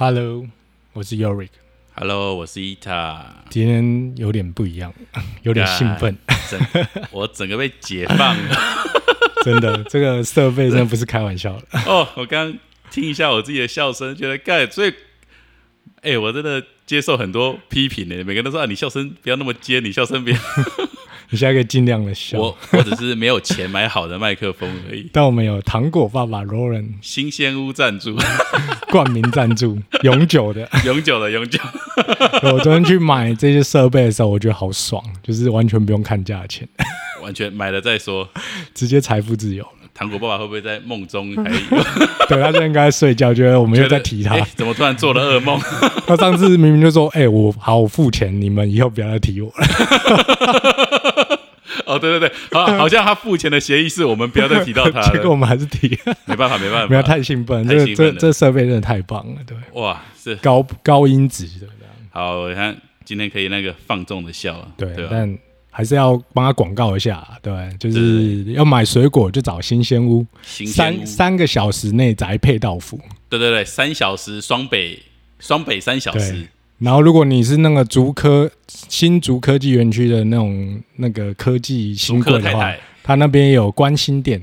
Hello，我是 Yorick，Hello，我是伊塔，今天有点不一样，有点兴奋，整 我整个被解放了 真的，这个设备真的不是开玩笑的。哦！我刚刚听一下我自己的笑声，觉得盖，所以，哎、我真的接受很多批评呢。每个人都说啊，你笑声不要那么尖，你笑声不要。你现在可以尽量的笑。我我只是没有钱买好的麦克风而已。但我们有糖果爸爸 Roland 新鲜屋赞助，冠名赞助，永久的。永久的，永久。我昨天去买这些设备的时候，我觉得好爽，就是完全不用看价钱，完全买了再说。直接财富自由了。糖果爸爸会不会在梦中还 对他现在应该睡觉，觉得我们又在提他。哎怎么突然做了噩梦？他上次明明就说：“哎、我好，我付钱，你们以后不要再提我了。哦，对对对，好，好像他付钱的协议是我们不要再提到他了。结果我们还是提，没办法，没办法，不要太兴奋，这这这设备真的太棒了，对，哇，是高高音质的，好，我看今天可以那个放纵的笑，对，对吧？但还是要帮他广告一下，对，就是要买水果就找新鲜屋，新鲜三屋。三个小时内宅配到付。对对对，三小时双北，双北三小时。对，然后如果你是那个竹科新竹科技园区的那种那个科技新竹科贵的话，他那边有关心店，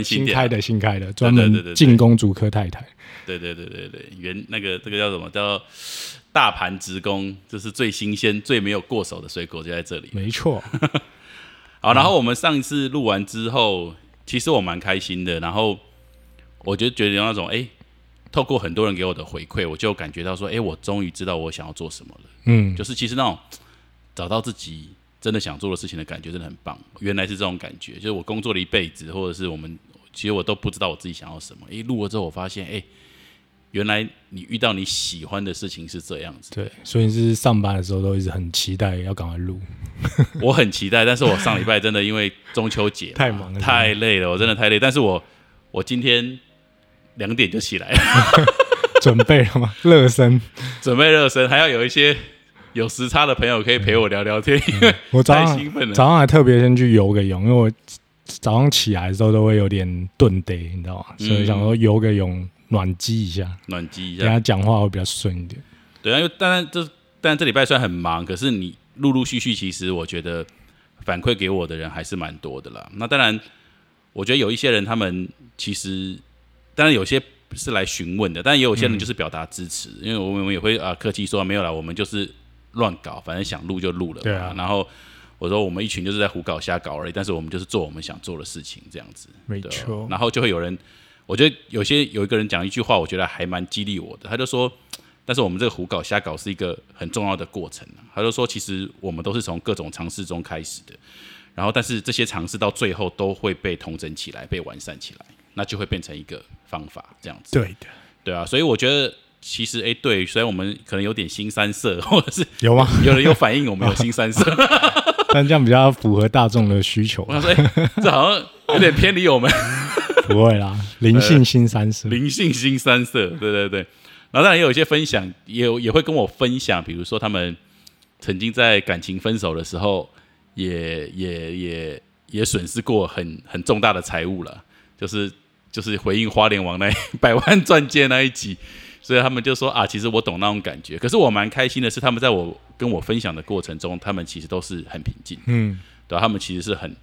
新开的新开的，专门进攻主科太太。对对对对对，原那个这个叫什么叫大盘职工，这是最新鲜、最没有过手的水果就在这里。没错，好，然后我们上一次录完之后，其实我蛮开心的，然后我就觉得有那种哎。透过很多人给我的回馈，我就感觉到说，哎，我终于知道我想要做什么了。嗯，就是其实那种找到自己真的想做的事情的感觉真的很棒。原来是这种感觉，就是我工作了一辈子，或者是我们其实我都不知道我自己想要什么。诶，录了之后我发现，诶，原来你遇到你喜欢的事情是这样子。对，所以是上班的时候都一直很期待要赶快录，我很期待，但是我上礼拜真的因为中秋节太忙了太累了，我真的太累。但是我我今天两点就起来了，准备了吗？热身。准备热身，还要有一些有时差的朋友可以陪我聊聊天，因为太我早上兴奋了。早上还特别先去游个泳，因为我早上起来的时候都会有点顿得，你知道吗？嗯所以想说游个泳暖机一下，暖机一下，跟他讲话会比较顺一点。对啊，因为当然这当然这礼拜虽然很忙，可是你陆陆续续，其实我觉得反馈给我的人还是蛮多的啦。那当然，我觉得有一些人他们其实，当然有些是来询问的，但也有些人就是表达支持，因为我们也会啊客气说没有啦，我们就是乱搞，反正想录就录了。对啊然后我说我们一群就是在胡搞瞎搞而已，但是我们就是做我们想做的事情，这样子。没错，然后就会有人，我觉得有些有一个人讲一句话，我觉得还蛮激励我的。他就说，但是我们这个胡搞瞎搞是一个很重要的过程啊。他就说，其实我们都是从各种尝试中开始的，然后但是这些尝试到最后都会被统整起来，被完善起来，那就会变成一个方法这样子。对的，对啊，所以我觉得其实哎，对，虽然我们可能有点新三色，或者是有吗？有人有反映我们有新三色，但这样比较符合大众的需求我，想说，哎，这好像有点偏离我们。不会啦。灵性新三色，灵性新三色，对对对。然后当然也有一些分享，也有也会跟我分享，比如说他们曾经在感情分手的时候，也也也也损失过很很重大的财物了，就是就是回应花莲王那一百万钻戒那一集，所以他们就说啊，其实我懂那种感觉。可是我蛮开心的是，他们在我跟我分享的过程中，他们其实都是很平静，嗯，对吧、他们其实是很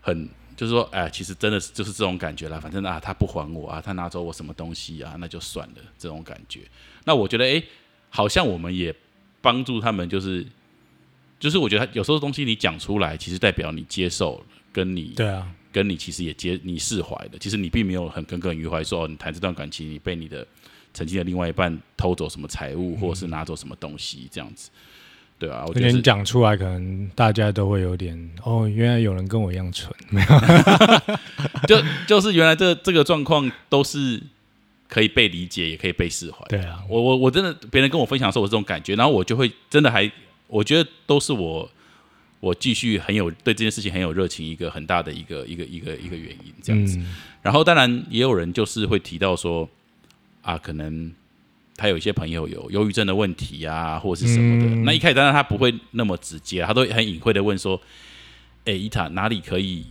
很，就是说，哎，其实真的是就是这种感觉啦。反正啊，他不还我啊，他拿走我什么东西啊，那就算了，这种感觉。那我觉得，哎，好像我们也帮助他们，就是就是我觉得有时候东西你讲出来，其实代表你接受了，跟你对啊，跟你其实也接你释怀的。其实你并没有很耿耿于怀，说哦，你谈这段感情，你被你的曾经的另外一半偷走什么财物，或者是拿走什么东西，这样子。对啊，我你觉得你讲出来，可能大家都会有点哦，原来有人跟我一样蠢，就就是原来这这个状况都是可以被理解，也可以被释怀。对啊，我我我真的别人跟我分享的时候，我这种感觉，然后我就会真的还，我觉得都是我我继续很有对这件事情很有热情，一个很大的一个一个一个一个原因这样子。嗯，然后当然也有人就是会提到说啊，可能他有一些朋友有忧郁症的问题啊，或者是什么的。嗯那一开始当然他不会那么直接，他都很隐晦的问说：“哎，伊塔哪里可以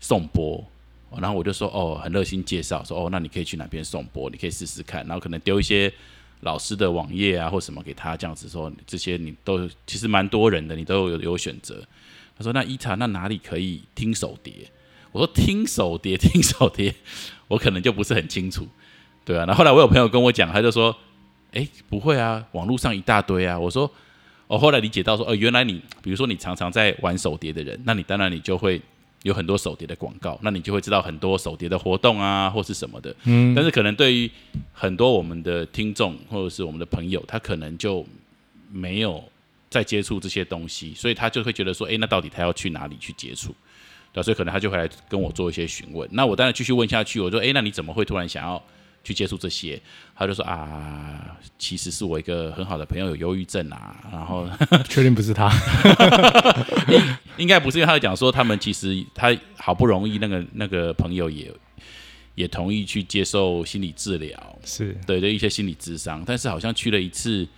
送播？”哦然后我就说：“哦，很热心介绍说哦，那你可以去哪边送播，你可以试试看。”然后可能丢一些老师的网页啊或什么给他这样子说，这些你都其实蛮多人的，你都有有选择。他说：“那伊塔那哪里可以听手碟？”我说：“听手碟，听手碟，我可能就不是很清楚。”对啊，那后来我有朋友跟我讲，他就说：“哎，不会啊，网络上一大堆啊。”我说：“我后来理解到说，哦，原来你比如说你常常在玩手碟的人，那你当然你就会。”有很多手碟的广告，那你就会知道很多手碟的活动啊，或是什么的。嗯，但是可能对于很多我们的听众或者是我们的朋友，他可能就没有在接触这些东西，所以他就会觉得说，哎，那到底他要去哪里去接触？对，所以可能他就会来跟我做一些询问。那我当然继续问下去，我说，哎，那你怎么会突然想要？去接触这些，他就说啊，其实是我一个很好的朋友有忧郁症啊，然后 确定不是他，应该不是，因为他讲说他们其实他好不容易那个那个朋友也也同意去接受心理治疗，是。对的一些心理智商，但是好像去了一次，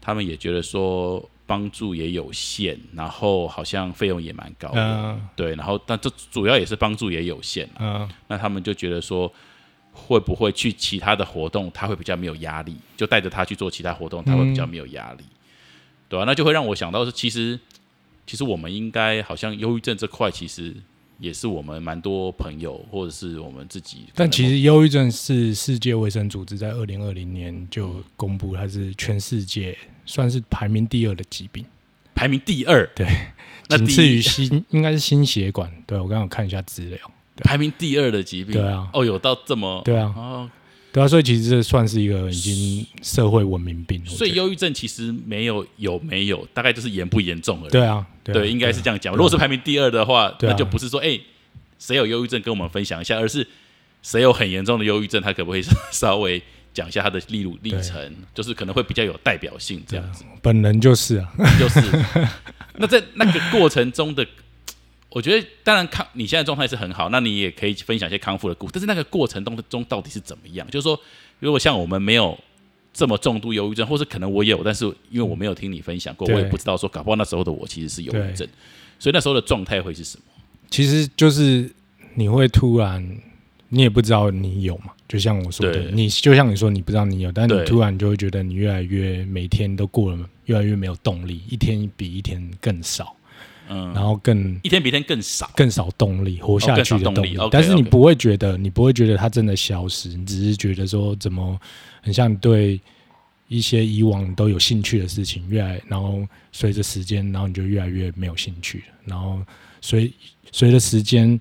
他们也觉得说帮助也有限，然后好像费用也蛮高的，对，然后但这主要也是帮助也有限，嗯，那他们就觉得说。会不会去其他的活动，他会比较没有压力，就带着他去做其他活动，他会比较没有压力，对吧？那就会让我想到是，其实其实我们应该好像忧郁症这块，其实也是我们蛮多朋友或者是我们自己。但其实忧郁症是世界卫生组织在二零二零年就公布，它是全世界算是排名第二的疾病，排名第二，对，仅次于心，应该是心血管。对我刚刚看一下资料。排名第二的疾病，对啊，哦，有到这么，对啊，哦，对啊，所以其实这算是一个已经社会文明病。所以忧郁症其实没有有没有，大概就是严不严重而已。对啊，对，应该是这样讲。如果是排名第二的话，那就不是说哎，谁有忧郁症跟我们分享一下，而是谁有很严重的忧郁症，他可不可以稍微讲一下他的历路历程，就是可能会比较有代表性这样子。本人就是啊，就是。那在那个过程中的。我觉得当然康，你现在状态是很好，那你也可以分享一些康复的故事。但是那个过程当中到底是怎么样？就是说，如果像我们没有这么重度忧郁症，或是可能我有，但是因为我没有听你分享过，我也不知道说，搞不好那时候的我其实是忧郁症。所以那时候的状态会是什么？其实就是你会突然，你也不知道你有嘛。就像我说的，你就像你说，你不知道你有，但你突然就会觉得你越来越每天都过了越来越没有动力，一天比一天更少。嗯，然后更一天比一天更少，更少动力活下去的动力。但是你不会觉得，你不会觉得它真的消失，你只是觉得说，怎么很像对一些以往都有兴趣的事情，越来然后随着时间，然后你就越来越没有兴趣了。然后随随着时间，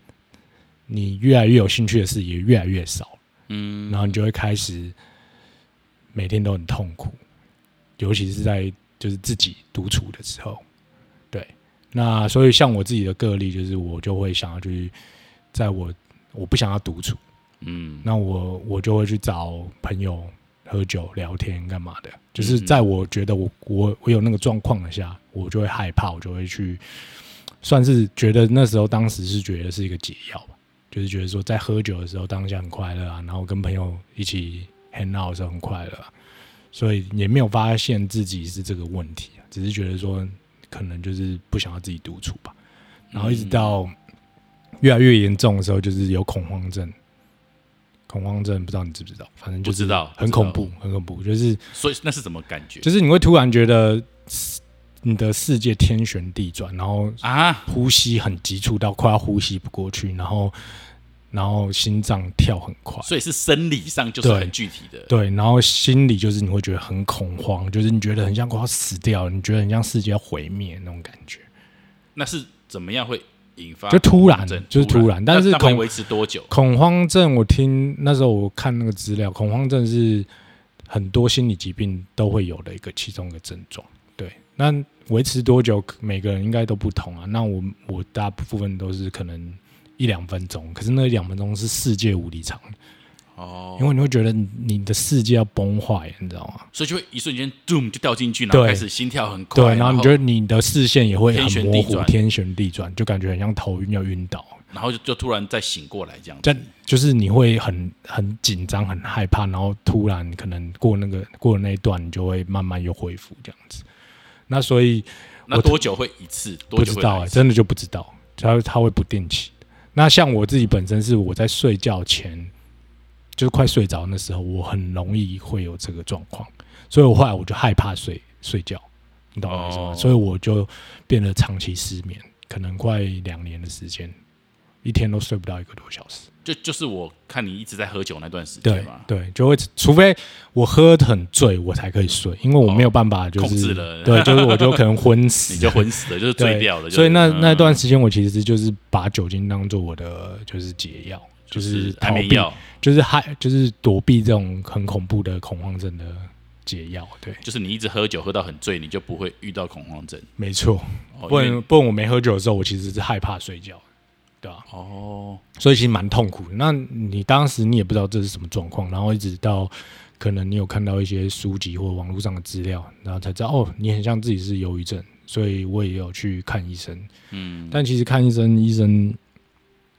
你越来越有兴趣的事也越来越少。嗯，然后你就会开始每天都很痛苦，尤其是在就是自己独处的时候。那所以像我自己的个例，就是我就会想要去，在我我不想要独处，嗯，那我我就会去找朋友喝酒聊天干嘛的，就是在我觉得我我我有那个状况的下，我就会害怕，我就会去，算是觉得那时候当时是觉得是一个解药吧，就是觉得说在喝酒的时候当下很快乐啊，然后跟朋友一起 hang out 的时候很快乐，所以也没有发现自己是这个问题，只是觉得说。可能就是不想要自己独处吧，然后一直到越来越严重的时候，就是有恐慌症。恐慌症不知道你知不知道？反正就知道很恐怖，很恐怖。就是所以那是什么感觉？就是你会突然觉得你的世界天旋地转，然后啊，呼吸很急促到快要呼吸不过去，然后。然后心脏跳很快，所以是生理上就是很具体的。对，然后心理就是你会觉得很恐慌，就是你觉得很像快要死掉，你觉得很像世界要毁灭那种感觉。那是怎么样会引发？就突然，就是突然。但是恐维持多久？恐慌症，我听那时候我看那个资料，恐慌症是很多心理疾病都会有的一个其中一个症状。对，那维持多久？每个人应该都不同啊。那我我大部分都是可能。一两分钟，可是那一两分钟是世界无敌长哦，因为你会觉得你的世界要崩坏，你知道吗？所以就会一瞬间，doom 就掉进去，然后开始心跳很快，对，然后你觉得你的视线也会很模糊，天旋地转，就感觉很像头晕要晕倒，然后就就突然再醒过来这样，但就是你会很很紧张、很害怕，然后突然可能过那个过那一段，你就会慢慢又恢复这样子。那所以那多久会一次？不知道，真的就不知道，它它会不定期。那像我自己本身是我在睡觉前，就是快睡着那时候，我很容易会有这个状况。所以我后来我就害怕睡睡觉，你懂我意思吗？所以我就变得长期失眠，可能快两年的时间，一天都睡不到一个多小时。就就是我看你一直在喝酒那段时间嘛，对，就会除非我喝很醉，我才可以睡，因为我没有办法就是控制了，对，就是我就可能昏 死，你就昏死了，就是醉掉了。所以那那段时间我其实就是把酒精当做我的就是解药，就是逃避，就是害，就是躲避这种很恐怖的恐慌症的解药。对，就是你一直喝酒喝到很醉，你就不会遇到恐慌症。没错，不然不然我没喝酒的时候，我其实是害怕睡觉。哦，所以其实蛮痛苦。那你当时你也不知道这是什么状况，然后一直到可能你有看到一些书籍或网络上的资料，然后才知道哦，你很像自己是忧郁症，所以我也有去看医生。嗯，但其实看医生，医生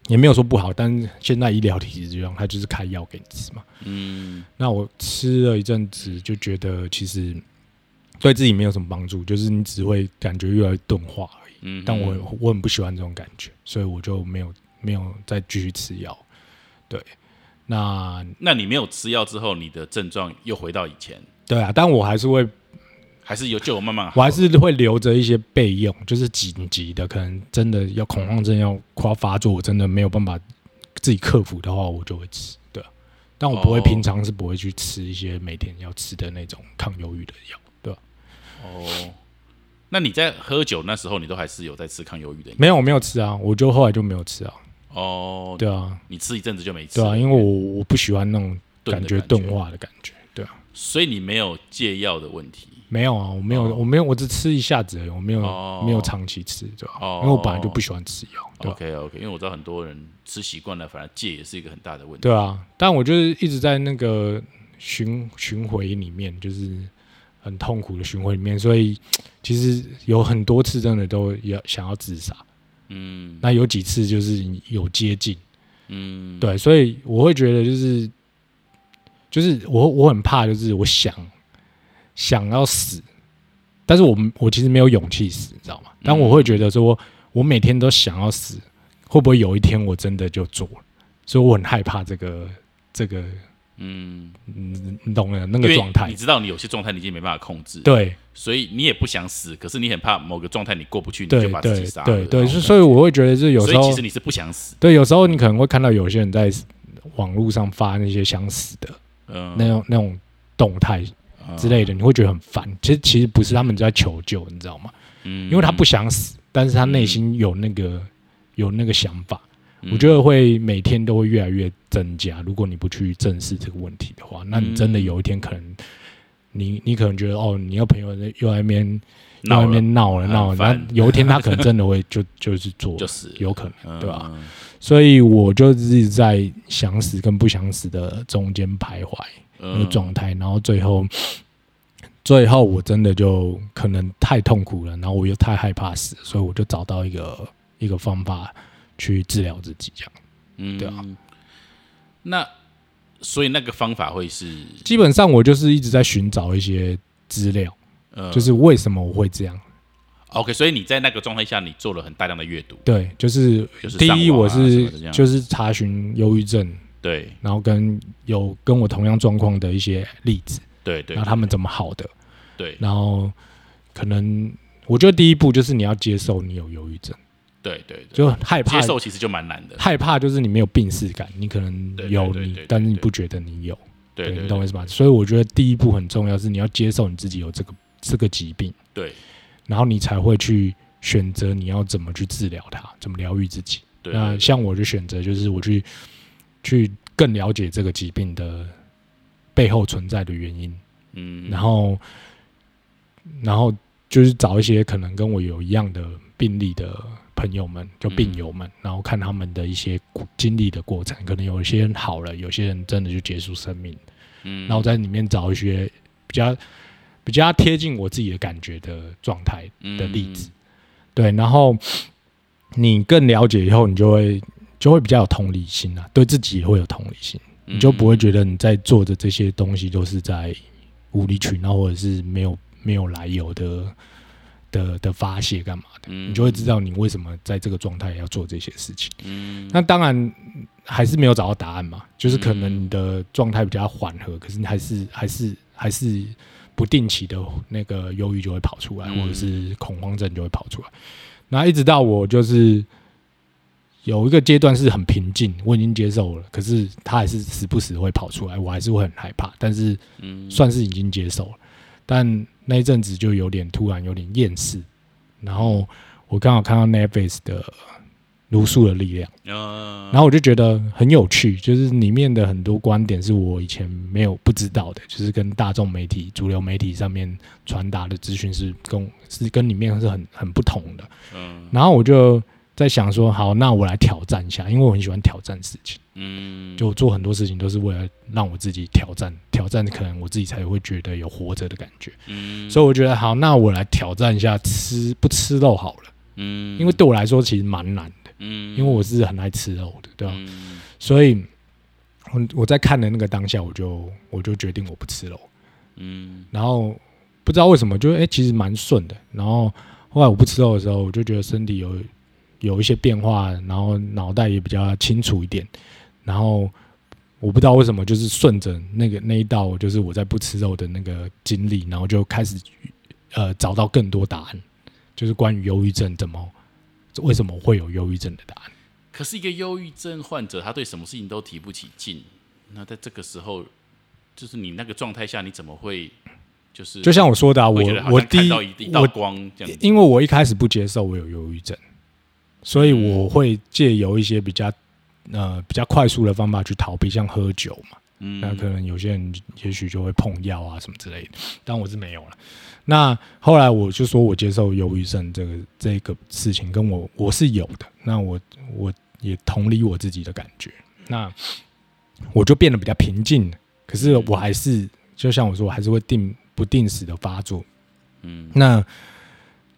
也没有说不好，但现在医疗体制这样，他就是开药给你吃嘛。嗯，那我吃了一阵子，就觉得其实对自己没有什么帮助，就是你只会感觉越来越钝化。嗯，但我我很不喜欢这种感觉，所以我就没有没有再继续吃药。对，那那你没有吃药之后，你的症状又回到以前？对啊，但我还是会，还是有就慢慢，我还是会留着一些备用，就是紧急的，可能真的要恐慌症要快发作，我真的没有办法自己克服的话，我就会吃。对，但我不会平常是不会去吃一些每天要吃的那种抗忧郁的药，对吧？哦。那你在喝酒那时候，你都还是有在吃抗忧郁的？没有，我没有吃啊，我就后来就没有吃啊。哦，对啊，你吃一阵子就没吃。对啊，因为我我不喜欢那种感觉钝化的感觉。对啊，所以你没有戒药的问题？没有啊，我没有，我没有，我只吃一下子而已，我没有没有长期吃，对吧？哦因为我本来就不喜欢吃药。OK OK，因为我知道很多人吃习惯了，反而戒也是一个很大的问题。对啊，但我就是一直在那个循巡回里面，就是。很痛苦的循环里面，所以其实有很多次真的都要想要自杀，嗯，那有几次就是有接近，嗯，对，所以我会觉得就是就是我我很怕，就是我想想要死，但是我我其实没有勇气死，你知道吗？但我会觉得说，我每天都想要死，会不会有一天我真的就做了？所以我很害怕这个这个。嗯，你你懂了那个状态，你知道你有些状态你已经没办法控制，对，所以你也不想死，可是你很怕某个状态你过不去，你就把自己杀了。对对，所以我会觉得是有时候，其实你是不想死。对，有时候你可能会看到有些人在网络上发那些想死的，嗯，那种那种动态之类的，你会觉得很烦。其实其实不是他们在求救，你知道吗？嗯，因为他不想死，但是他内心有那个有那个想法。我觉得会每天都会越来越增加。如果你不去正视这个问题的话，那你真的有一天可能，你你可能觉得哦，你要朋友在又在那边又在那边闹了闹，那有一天他可能真的会 就就是做，就是有可能，对吧？所以我就是在想死跟不想死的中间徘徊那个状态，然后最后最后我真的就可能太痛苦了，然后我又太害怕死，所以我就找到一个一个方法。去治疗自己，这样，嗯，对啊。那所以那个方法会是，基本上我就是一直在寻找一些资料，呃，就是为什么我会这样。OK，所以你在那个状态下，你做了很大量的阅读，对，就是就是第一，我是就是查询忧郁症，对，然后跟有跟我同样状况的一些例子，对对，然后他们怎么好的，对，然后可能我觉得第一步就是你要接受你有忧郁症。对对，就害怕接受，其实就蛮难的。害怕就是你没有病视感，你可能有你，但是你不觉得你有，对你懂我意思吧？所以我觉得第一步很重要，是你要接受你自己有这个这个疾病，对，然后你才会去选择你要怎么去治疗它，怎么疗愈自己。那像我就选择就是我去去更了解这个疾病的背后存在的原因，嗯，然后然后就是找一些可能跟我有一样的病例的。朋友们，就病友们，然后看他们的一些经历的过程，可能有些人好了，有些人真的就结束生命。嗯，然后在里面找一些比较比较贴近我自己的感觉的状态的例子。对，然后你更了解以后，你就会就会比较有同理心啊，对自己也会有同理心，你就不会觉得你在做的这些东西都是在无理取闹，或者是没有没有来由的。的的发泄干嘛的，你就会知道你为什么在这个状态要做这些事情。嗯，那当然还是没有找到答案嘛，就是可能你的状态比较缓和，可是你还是还是还是不定期的那个忧郁就会跑出来，或者是恐慌症就会跑出来。那一直到我就是有一个阶段是很平静，我已经接受了，可是他还是时不时会跑出来，我还是会很害怕。但是，嗯，算是已经接受了。但那一阵子就有点突然，有点厌世。然后我刚好看到 Netflix 的。卢素的力量，然后我就觉得很有趣，就是里面的很多观点是我以前没有不知道的，就是跟大众媒体、主流媒体上面传达的资讯是跟是跟里面是很很不同的。嗯，然后我就在想说，好，那我来挑战一下，因为我很喜欢挑战事情。嗯，就做很多事情都是为了让我自己挑战，挑战可能我自己才会觉得有活着的感觉。嗯，所以我觉得好，那我来挑战一下吃不吃肉好了。嗯，因为对我来说其实蛮难的。嗯，因为我是很爱吃肉的，对吧？所以，我我在看的那个当下，我就我就决定我不吃肉。嗯，然后不知道为什么，就哎，其实蛮顺的。然后后来我不吃肉的时候，我就觉得身体有有一些变化，然后脑袋也比较清楚一点。然后我不知道为什么，就是顺着那个那一道，就是我在不吃肉的那个经历，然后就开始呃找到更多答案，就是关于忧郁症怎么。为什么会有忧郁症的答案？可是一个忧郁症患者，他对什么事情都提不起劲。那在这个时候，就是你那个状态下，你怎么会就是就像我说的，啊，我我第一道光这样，因为我一开始不接受我有忧郁症，所以我会借由一些比较呃比较快速的方法去逃避，像喝酒嘛。嗯，那可能有些人也许就会碰药啊什么之类的，但我是没有了。那后来我就说我接受忧郁症这个这个事情，跟我我是有的。那我我也同理我自己的感觉，那我就变得比较平静。可是我还是就像我说，我还是会定不定时的发作。嗯，那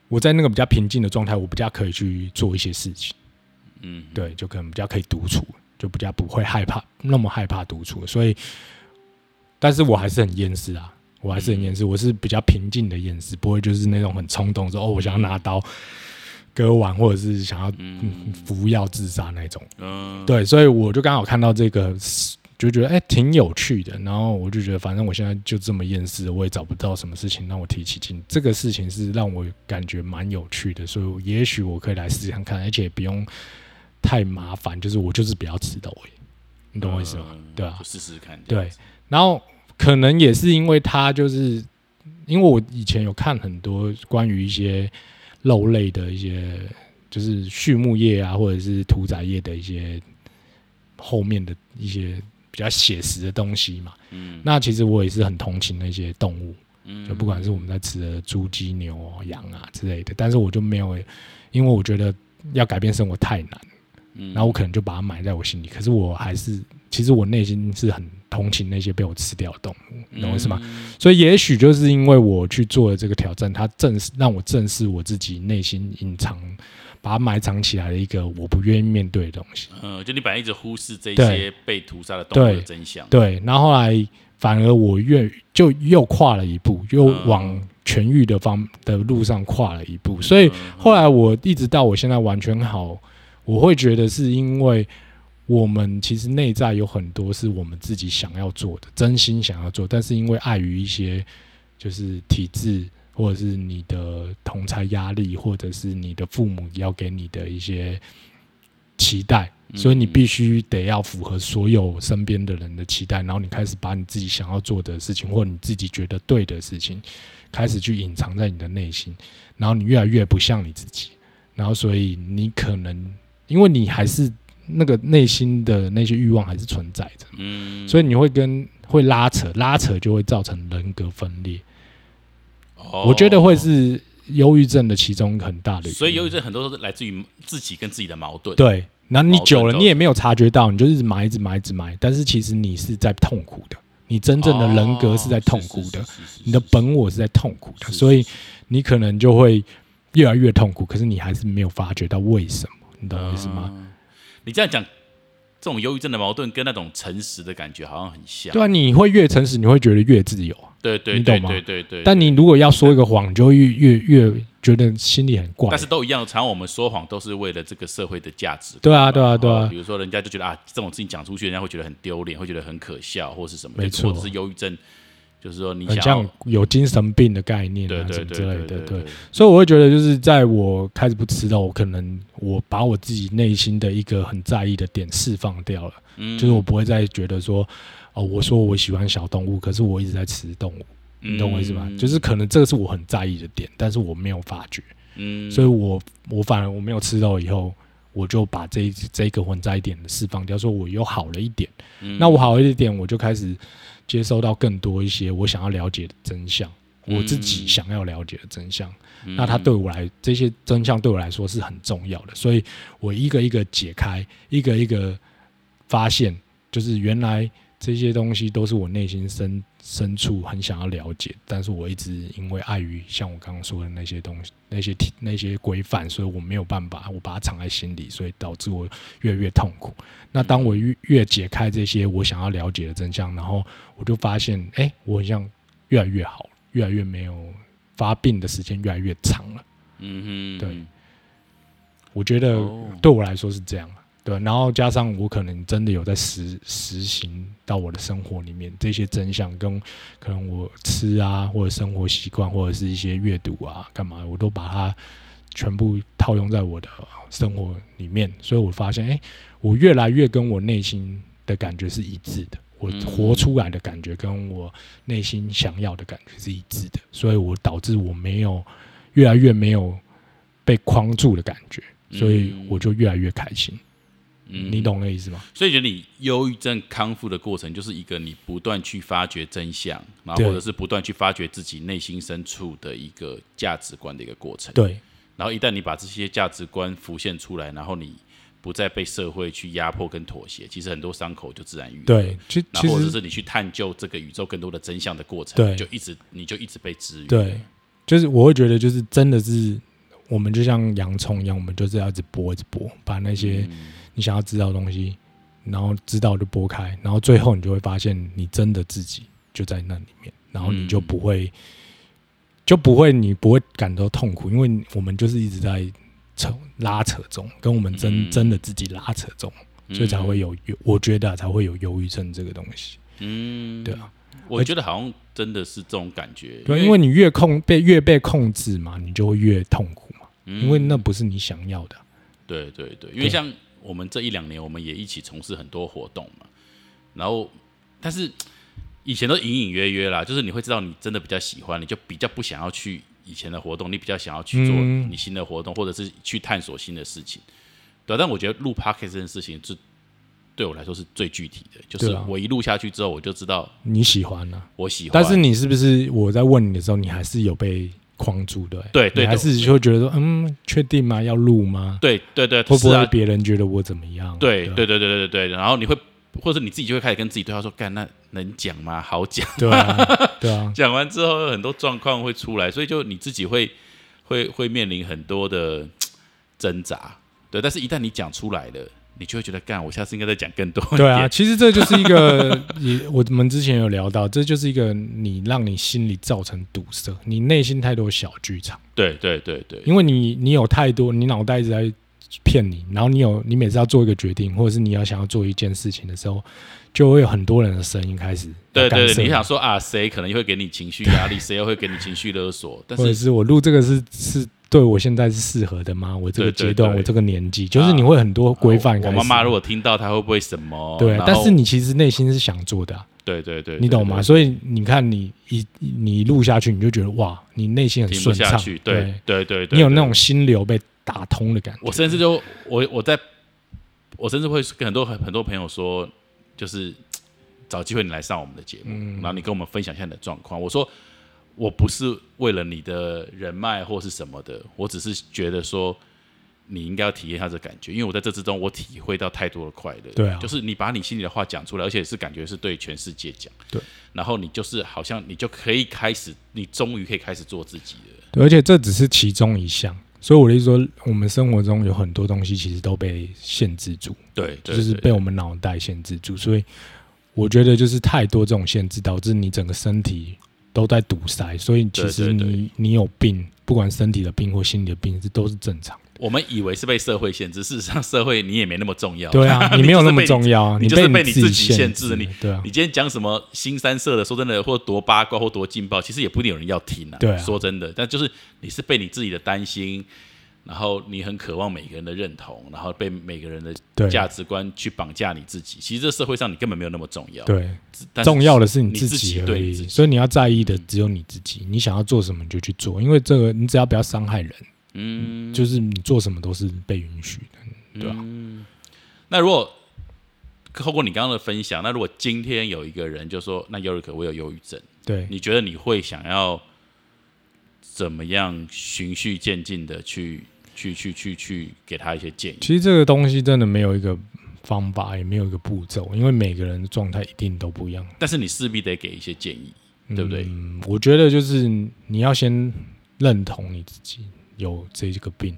我在那个比较平静的状态，我比较可以去做一些事情。嗯，对，就可能比较可以独处，就比较不会害怕那么害怕独处。所以，但是我还是很厌世啊。我还是很厌世，我是比较平静的厌世，不会就是那种很冲动说哦，我想要拿刀割腕，或者是想要服药自杀那种。嗯，对，所以我就刚好看到这个，就觉得哎挺有趣的。然后我就觉得，反正我现在就这么厌世，我也找不到什么事情让我提起劲。这个事情是让我感觉蛮有趣的，所以也许我可以来试试看看，而且不用太麻烦，就是我就是比较迟到已，你懂我意思吗？对啊，试试看。对，然后。可能也是因为他就是，因为我以前有看很多关于一些肉类的一些，就是畜牧业啊，或者是屠宰业的一些后面的一些比较写实的东西嘛。嗯。那其实我也是很同情那些动物，嗯就不管是我们在吃的猪、鸡、牛、羊啊之类的，但是我就没有，因为我觉得要改变生活太难。嗯。然后我可能就把它埋在我心里，可是我还是，其实我内心是很。同情那些被我吃掉的动物，懂我意思吗？所以也许就是因为我去做了这个挑战，它正是让我正视我自己内心隐藏、把它埋藏起来的一个我不愿意面对的东西。嗯，就你本来一直忽视这些被屠杀的动物的真相。对，然后后来反而我越就又跨了一步，又往痊愈的方的路上跨了一步。所以后来我一直到我现在完全好，我会觉得是因为。我们其实内在有很多是我们自己想要做的，真心想要做，但是因为碍于一些就是体制，或者是你的同才压力，或者是你的父母要给你的一些期待，所以你必须得要符合所有身边的人的期待，然后你开始把你自己想要做的事情，或你自己觉得对的事情，开始去隐藏在你的内心，然后你越来越不像你自己，然后所以你可能因为你还是。那个内心的那些欲望还是存在着，嗯，所以你会跟会拉扯，拉扯就会造成人格分裂。哦，我觉得会是忧郁症的其中很大的，所以忧郁症很多都是来自于自己跟自己的矛盾。对，然后你久了，你也没有察觉到，你就一直埋，一直埋，一直埋，但是其实你是在痛苦的，你真正的人格是在痛苦的，你的本我是在痛苦的，所以你可能就会越来越痛苦，可是你还是没有发觉到为什么，你懂我意思吗？你这样讲，这种忧郁症的矛盾跟那种诚实的感觉好像很像。对啊，你会越诚实，你会觉得越自由。对对，你懂吗？对对对。但你如果要说一个谎，你就会越越越觉得心里很怪。但是都一样，常我们说谎都是为了这个社会的价值。对啊，对啊，对啊。比如说，人家就觉得啊，这种事情讲出去，人家会觉得很丢脸，会觉得很可笑，或是什么？没错。或者是忧郁症，就是说你很像有精神病的概念啊什么之类的，对。所以我会觉得，就是在我开始不吃肉，可能我把我自己内心的一个很在意的点释放掉了，嗯，就是我不会再觉得说，哦，我说我喜欢小动物，可是我一直在吃动物，你懂我意思吗？就是可能这个是我很在意的点，但是我没有发觉，嗯，所以我我反而我没有吃肉以后，我就把这这个混在一点的释放掉，说我又好了一点，那我好了一点，我就开始。接收到更多一些我想要了解的真相，我自己想要了解的真相，那它对我来这些真相对我来说是很重要的，所以我一个一个解开，一个一个发现，就是原来这些东西都是我内心深深处很想要了解，但是我一直因为碍于像我刚刚说的那些东西、那些那些规范，所以我没有办法，我把它藏在心里，所以导致我越来越痛苦。那当我越越解开这些我想要了解的真相，然后我就发现，哎，我好像越来越好，越来越没有发病的时间越来越长了。嗯哼，对，我觉得对我来说是这样，对。然后加上我可能真的有在实实行到我的生活里面这些真相，跟可能我吃啊，或者生活习惯，或者是一些阅读啊，干嘛，我都把它全部套用在我的生活里面，所以我发现，哎。我越来越跟我内心的感觉是一致的，我活出来的感觉跟我内心想要的感觉是一致的，所以我导致我没有越来越没有被框住的感觉，所以我就越来越开心。嗯，你懂那意思吗？所以觉得你忧郁症康复的过程，就是一个你不断去发掘真相，然后或者是不断去发掘自己内心深处的一个价值观的一个过程。对，然后一旦你把这些价值观浮现出来，然后你。不再被社会去压迫跟妥协，其实很多伤口就自然愈合。对，其实或者是你去探究这个宇宙更多的真相的过程，对，就一直你就一直被治愈。对，就是我会觉得，就是真的是我们就像洋葱一样，我们就是要一直剥，一直剥，把那些你想要知道的东西，然后知道就拨开，然后最后你就会发现，你真的自己就在那里面，然后你就不会就不会你不会感到痛苦，因为我们就是一直在。扯拉扯中，跟我们真真的自己拉扯中，所以才会有忧，我觉得才会有忧郁症这个东西。嗯，对啊，我觉得好像真的是这种感觉。对，因为你越控被越被控制嘛，你就会越痛苦嘛，因为那不是你想要的。对对对，因为像我们这一两年，我们也一起从事很多活动嘛，然后但是以前都隐隐约约啦，就是你会知道你真的比较喜欢，你就比较不想要去。以前的活动，你比较想要去做你新的活动，或者是去探索新的事情，对。但我觉得录 podcast 这件事情，是对我来说是最具体的，就是我一录下去之后，我就知道你喜欢了，我喜欢。但是你是不是我在问你的时候，你还是有被框住的？对对，还是会觉得说，嗯，确定吗？要录吗？对对对，会不会别人觉得我怎么样？对对对对对对，然后你会。或者你自己就会开始跟自己对话说：“干，那能讲吗？好讲。”对啊，对啊。讲完之后，有很多状况会出来，所以就你自己会会会面临很多的挣扎。对，但是一旦你讲出来了，你就会觉得干，我下次应该再讲更多。对啊，其实这就是一个，也我们之前有聊到，这就是一个你让你心里造成堵塞，你内心太多小剧场。对对对对，因为你你有太多，你脑袋一直在。骗你，然后你有你每次要做一个决定，或者是你要想要做一件事情的时候，就会有很多人的声音开始。对对对，你想说啊，谁可能会给你情绪压力，谁又会给你情绪勒索？但是是我录这个是是对我现在是适合的吗？我这个阶段，我这个年纪，就是你会很多规范。我妈妈如果听到，她会不会什么？对，但是你其实内心是想做的。对对对，你懂吗？所以你看，你一你录下去，你就觉得哇，你内心很顺畅。对对对，你有那种心流被。打通的感觉，我甚至就我我在，我甚至会跟很多很很多朋友说，就是找机会你来上我们的节目，然后你跟我们分享一下你的状况。我说我不是为了你的人脉或是什么的，我只是觉得说你应该要体验一下这感觉，因为我在这之中我体会到太多的快乐。对啊，就是你把你心里的话讲出来，而且是感觉是对全世界讲。对，然后你就是好像你就可以开始，你终于可以开始做自己了。对而且这只是其中一项。所以我的意思说，我们生活中有很多东西其实都被限制住，对，就是被我们脑袋限制住。所以我觉得就是太多这种限制，导致你整个身体都在堵塞，所以其实你你有病，不管身体的病或心理的病，这都是正常。我们以为是被社会限制，事实上社会你也没那么重要。对啊，你没有那么重要，你就是被你自己限制。你对啊，你今天讲什么新三色的，说真的，或多八卦或多劲爆，其实也不一定有人要听啊。对，说真的，但就是你是被你自己的担心。然后你很渴望每个人的认同，然后被每个人的价值观去绑架你自己。其实这社会上你根本没有那么重要。对，重要的是你自己而已。所以你要在意的只有你自己。你想要做什么你就去做，因为这个你只要不要伤害人，嗯，就是你做什么都是被允许的，对吧？那如果透过你刚刚的分享，那如果今天有一个人就说：“那尤瑞克，我有忧郁症。”对，你觉得你会想要怎么样循序渐进的去？去去去去给他一些建议。其实这个东西真的没有一个方法，也没有一个步骤，因为每个人的状态一定都不一样。但是你势必得给一些建议，对不对？嗯，我觉得就是你要先认同你自己有这个病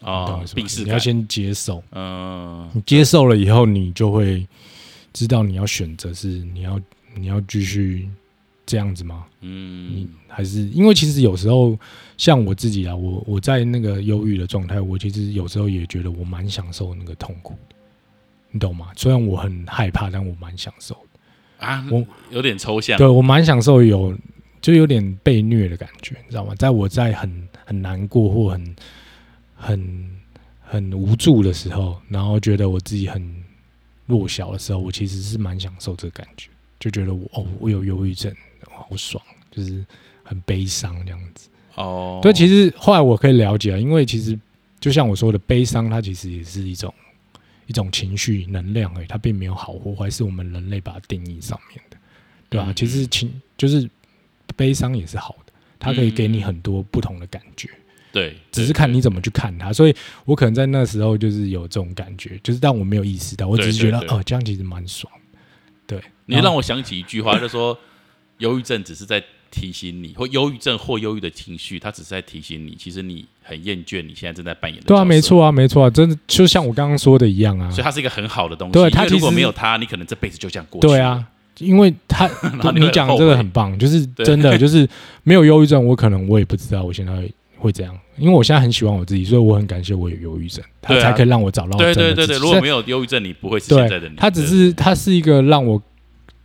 啊，病是，你要先接受。嗯，你接受了以后，你就会知道你要选择是你要你要继续。这样子吗？嗯，你还是因为其实有时候像我自己啊，我我在那个忧郁的状态，我其实有时候也觉得我蛮享受那个痛苦的，你懂吗？虽然我很害怕，但我蛮享受的啊。我有点抽象，对我蛮享受有就有点被虐的感觉，你知道吗？在我在很很难过或很很很无助的时候，然后觉得我自己很弱小的时候，我其实是蛮享受这个感觉，就觉得我哦，我有忧郁症。好爽，就是很悲伤这样子哦。对，其实后来我可以了解啊，因为其实就像我说的，悲伤它其实也是一种一种情绪能量而已，它并没有好或坏，是我们人类把它定义上面的，对吧？其实情就是悲伤也是好的，它可以给你很多不同的感觉，对，只是看你怎么去看它。所以我可能在那时候就是有这种感觉，就是但我没有意识到，我只是觉得哦，这样其实蛮爽。对你让我想起一句话，就说。忧郁症只是在提醒你，或忧郁症或忧郁的情绪，它只是在提醒你，其实你很厌倦你现在正在扮演的。对啊，没错啊，没错啊，真的就像我刚刚说的一样啊。所以它是一个很好的东西。对，它如果没有它，你可能这辈子就这样过去。对啊，因为它 你讲这个很棒，就是真的，就是没有忧郁症，我可能我也不知道我现在会这样，因为我现在很喜欢我自己，所以我很感谢我有忧郁症，它才可以让我找到对对对对。如果没有忧郁症，你不会是现在的你。它只是它是一个让我。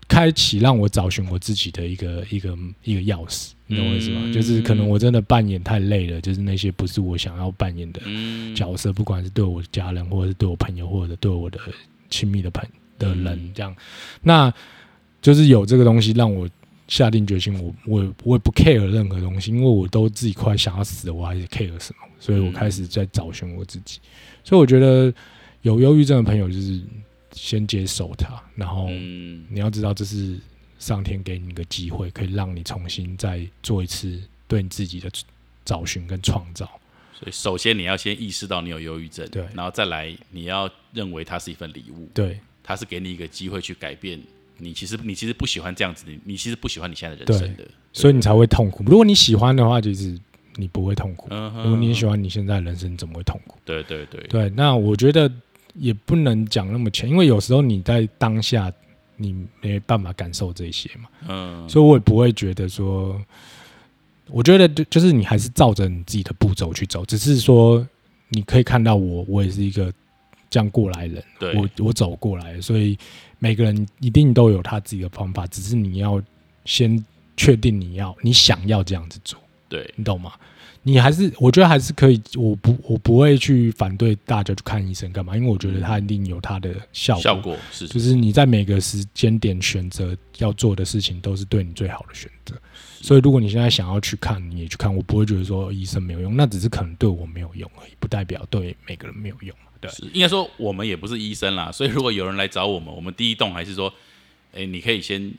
开启让我找寻我自己的一个一个一个钥匙，你懂我意思吗？就是可能我真的扮演太累了，就是那些不是我想要扮演的角色，不管是对我的家人，或者是对我朋友，或者对我的亲密的朋的人，这样，那就是有这个东西让我下定决心，我我我也不 care 任何东西，因为我都自己快想要死了，我还是 care 什么？所以我开始在找寻我自己。所以我觉得有忧郁症的朋友就是。先接受它，然后你要知道这是上天给你一个机会，可以让你重新再做一次对你自己的找寻跟创造。所以，首先你要先意识到你有忧郁症，对，然后再来你要认为它是一份礼物，对，它是给你一个机会去改变你。其实你其实不喜欢这样子，你你其实不喜欢你现在的人生的，所以你才会痛苦。如果你喜欢的话，其实你不会痛苦。如果你喜欢你现在人生，怎么会痛苦？对对对对。那我觉得。也不能讲那么浅，因为有时候你在当下你没办法感受这些嘛，嗯，所以我也不会觉得说，我觉得就就是你还是照着你自己的步骤去走，只是说你可以看到我，我也是一个这样过来人，我我走过来，所以每个人一定都有他自己的方法，只是你要先确定你要你想要这样子做，对。你懂吗？你还是，我觉得还是可以，我不，我不会去反对大家去看医生干嘛，因为我觉得它一定有它的效果。效果是，就是你在每个时间点选择要做的事情，都是对你最好的选择。所以，如果你现在想要去看，你也去看，我不会觉得说医生没有用，那只是可能对我没有用而已，不代表对每个人没有用。对，应该说我们也不是医生啦，所以如果有人来找我们，我们第一动还是说，哎，你可以先。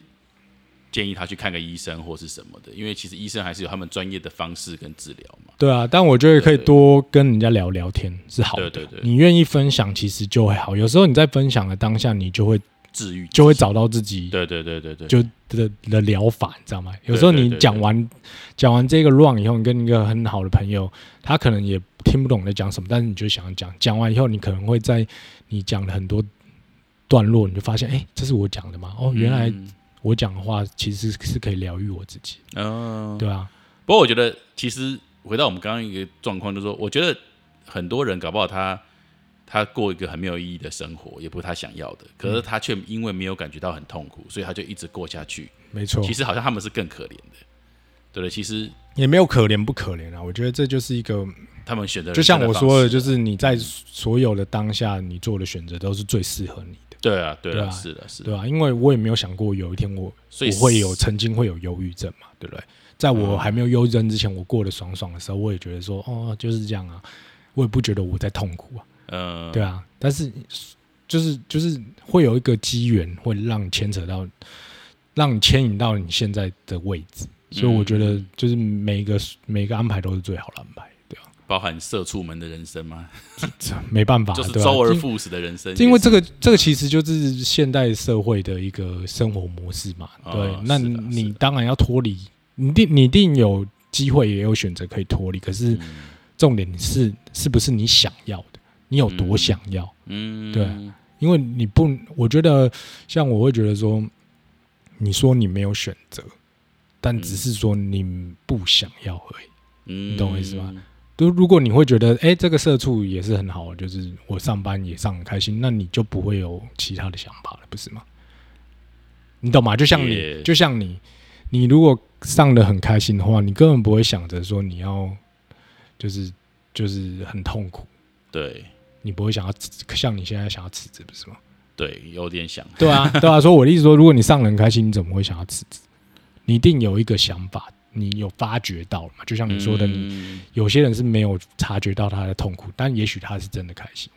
建议他去看个医生或是什么的，因为其实医生还是有他们专业的方式跟治疗嘛。对啊，但我觉得可以多跟人家聊聊天是好的。对对对，你愿意分享，其实就会好。有时候你在分享的当下，你就会治愈，就会找到自己。对对对对对，就的的疗法，你知道吗？有时候你讲完讲完这个 run 以后，你跟一个很好的朋友，他可能也听不懂在讲什么，但是你就想讲。讲完以后，你可能会在你讲了很多段落，你就发现，哎，这是我讲的吗？哦，原来。我讲的话其实是可以疗愈我自己。嗯，对啊。不过我觉得，其实回到我们刚刚一个状况，就是说，我觉得很多人搞不好他他过一个很没有意义的生活，也不是他想要的，可是他却因为没有感觉到很痛苦，所以他就一直过下去。没错。其实好像他们是更可怜的，对对？其实也没有可怜不可怜啊。我觉得这就是一个。他们选择就像我说的，就是你在所有的当下，你做的选择都是最适合你的。对啊，对啊，是的，是的，对啊，因为我也没有想过有一天我我会有曾经会有忧郁症嘛，对不对？在我还没有忧郁症之前，我过得爽爽的时候，我也觉得说，哦，就是这样啊，我也不觉得我在痛苦啊，嗯，对啊。但是就是就是会有一个机缘，会让牵扯到，让你牵引到你现在的位置，所以我觉得就是每一个每一个安排都是最好的安排。包含社畜们的人生吗？没办法，就是周而复始的人生。因为这个，这个其实就是现代社会的一个生活模式嘛。对，那你当然要脱离，你定你定有机会，也有选择可以脱离。可是重点是，是不是你想要的？你有多想要？嗯，对。因为你不，我觉得像我会觉得说，你说你没有选择，但只是说你不想要而已。嗯，你懂我意思吗？都如果你会觉得，哎，这个社畜也是很好，就是我上班也上很开心，那你就不会有其他的想法了，不是吗？你懂吗？就像你，就像你，你如果上的很开心的话，你根本不会想着说你要，就是就是很痛苦，对你不会想要像你现在想要辞职，不是吗？对，有点想，对啊，对啊。所以我的意思说，如果你上的很开心，你怎么会想要辞职？你一定有一个想法。你有发觉到了嘛？就像你说的，你有些人是没有察觉到他的痛苦，但也许他是真的开心。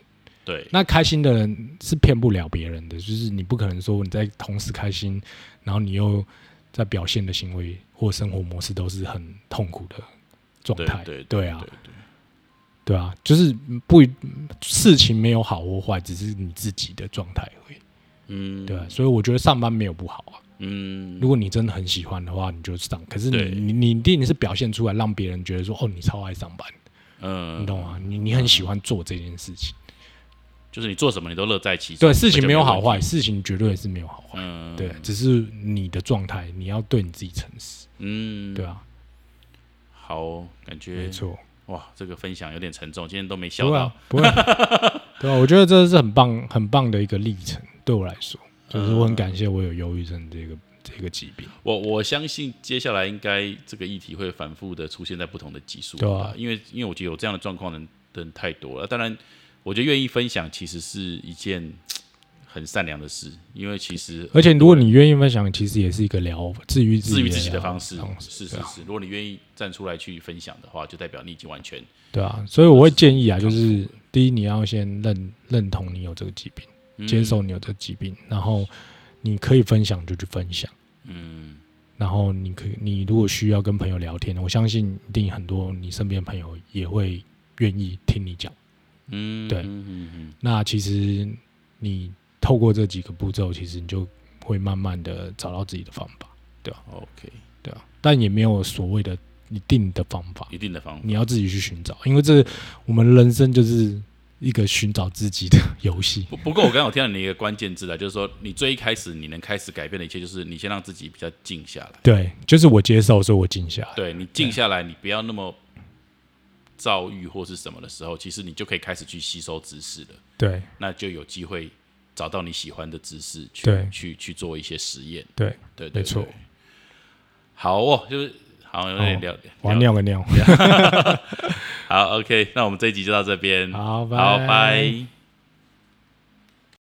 对，那开心的人是骗不了别人的，就是你不可能说你在同时开心，然后你又在表现的行为或生活模式都是很痛苦的状态。对对啊，对啊，就是不事情没有好或坏，只是你自己的状态而已。嗯，对，所以我觉得上班没有不好啊。嗯，如果你真的很喜欢的话，你就上。可是你你你一定是表现出来，让别人觉得说，哦，你超爱上班。嗯，你懂吗？你你很喜欢做这件事情，就是你做什么你都乐在其中。对，事情没有好坏，事情绝对是没有好坏。嗯，对，只是你的状态，你要对你自己诚实。嗯，对啊。好，感觉没错。哇，这个分享有点沉重，今天都没笑到。不会，对啊，我觉得这是很棒很棒的一个历程，对我来说。就是我很感谢我有忧郁症这个这个疾病。我我相信接下来应该这个议题会反复的出现在不同的集数，对啊，因为因为我觉得有这样的状况的人太多了。当然，我觉得愿意分享其实是一件很善良的事，因为其实而且如果你愿意分享，其实也是一个疗治愈治愈自己的方式。是是是，如果你愿意站出来去分享的话，就代表你已经完全对啊。所以我会建议啊，就是第一你要先认认同你有这个疾病。接受你有这疾病，然后你可以分享就去分享，嗯，然后你可以，你如果需要跟朋友聊天，我相信一定很多你身边朋友也会愿意听你讲，嗯，对，嗯嗯那其实你透过这几个步骤，其实你就会慢慢的找到自己的方法，对吧？OK，对啊，但也没有所谓的一定的方法，一定的方法，你要自己去寻找，因为这我们人生就是。一个寻找自己的游戏。不不过，我刚刚有听到你一个关键字啊，就是说你最一开始你能开始改变的一切，就是你先让自己比较静下来。对，就是我接受，所以我静下来。对你静下来，你不要那么躁郁或是什么的时候，其实你就可以开始去吸收知识了。对，那就有机会找到你喜欢的知识，去去去做一些实验。对对，没错。好哦，就是好有点聊，我尿个尿。好，OK，那我们这一集就到这边。好，拜拜。